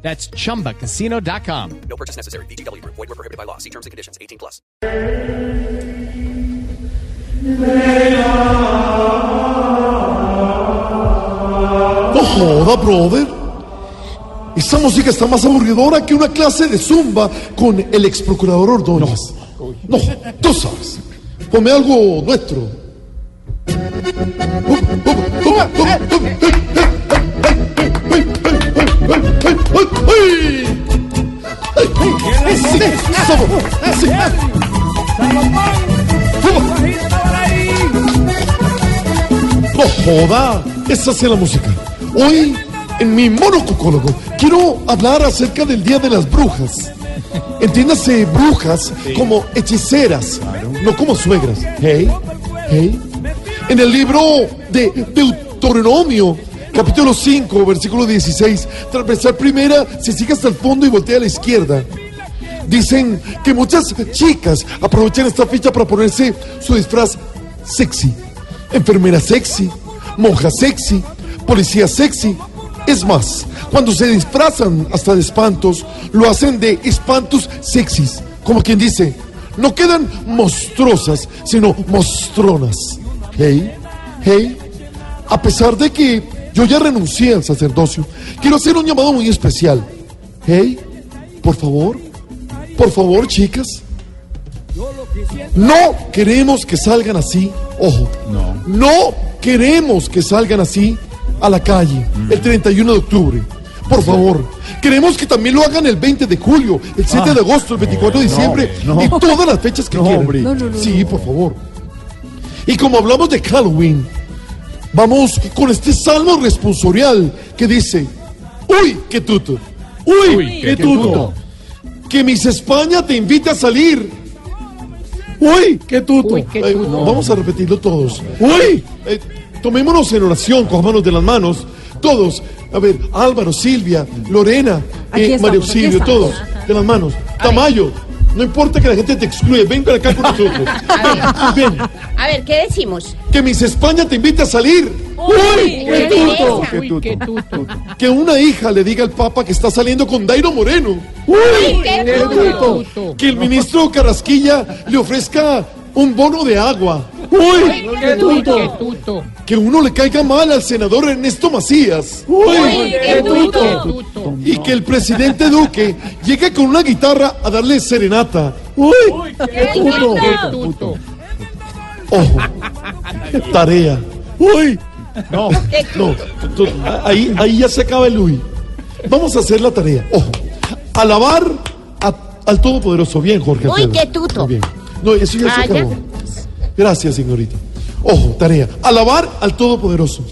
That's chumbacasino.com. No purchase necessary. BGW. Void were prohibited by law. See terms and conditions. 18 plus. No joda, brother. Esa música está más aburridora que una clase de zumba con el ex procurador Ordóñez. No, tú sabes. Ponme algo nuestro. Somos. No joda, esa es la música. Hoy, en mi monococólogo, quiero hablar acerca del Día de las Brujas. Entiéndase brujas como hechiceras, no como suegras. Hey, hey. En el libro de Deuteronomio, capítulo 5, versículo 16, transversal primera, se sigue hasta el fondo y voltea a la izquierda. Dicen que muchas chicas aprovechan esta fecha para ponerse su disfraz sexy. Enfermera sexy, monja sexy, policía sexy. Es más, cuando se disfrazan hasta de espantos, lo hacen de espantos sexys. Como quien dice, no quedan monstruosas, sino mostronas. Hey, hey, a pesar de que yo ya renuncié al sacerdocio, quiero hacer un llamado muy especial. Hey, por favor, por favor, chicas. No queremos que salgan así, ojo, no, queremos que salgan así a la calle el 31 de octubre. Por favor, queremos que también lo hagan el 20 de julio, el 7 de agosto, el 24 de diciembre y todas las fechas que quieran. Sí, por favor. Y como hablamos de Halloween, vamos con este salmo responsorial que dice, uy, qué tuto, uy, qué tuto, que Miss España te invita a salir. Uy, qué tuto. Eh, Vamos a repetirlo todos. Uy, eh, tomémonos en oración, cojámonos de las manos, todos. A ver, Álvaro, Silvia, Lorena, eh, estamos, estamos. todos, de las manos. Tamayo, no importa que la gente te excluya, ven para acá con nosotros. Ven, ven. A ver, ¿qué decimos? Que Miss España te invite a salir. Uy, qué qué tuto. Que una hija le diga al Papa que está saliendo con Dairo Moreno. Uy, qué tuto. Que el ministro Carrasquilla le ofrezca un bono de agua. Uy, qué tuto. que uno le caiga mal al senador Ernesto Macías. Uy, qué tuto. Y que el presidente Duque llegue con una guitarra a darle serenata. Uy, Qué tuto. ojo, tarea. Uy, no, no, ahí, ahí ya se acaba el uy. Vamos a hacer la tarea. Ojo, alabar a- al Todopoderoso. Bien, Jorge. Uy, qué tuto. Bien. No, eso ya se Ah, ya. acabó. Gracias, señorita. Ojo, tarea. Alabar al Todopoderoso.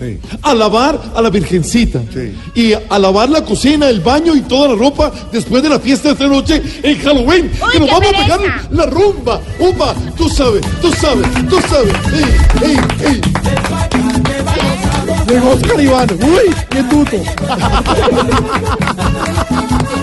Alabar a la Virgencita. Y alabar la cocina, el baño y toda la ropa después de la fiesta de esta noche en Halloween. que nos vamos a pegar la rumba. Umba, tú sabes, tú sabes, tú sabes. Ey, ey, ey. Llegó Oscar Iván. Uy, qué tuto.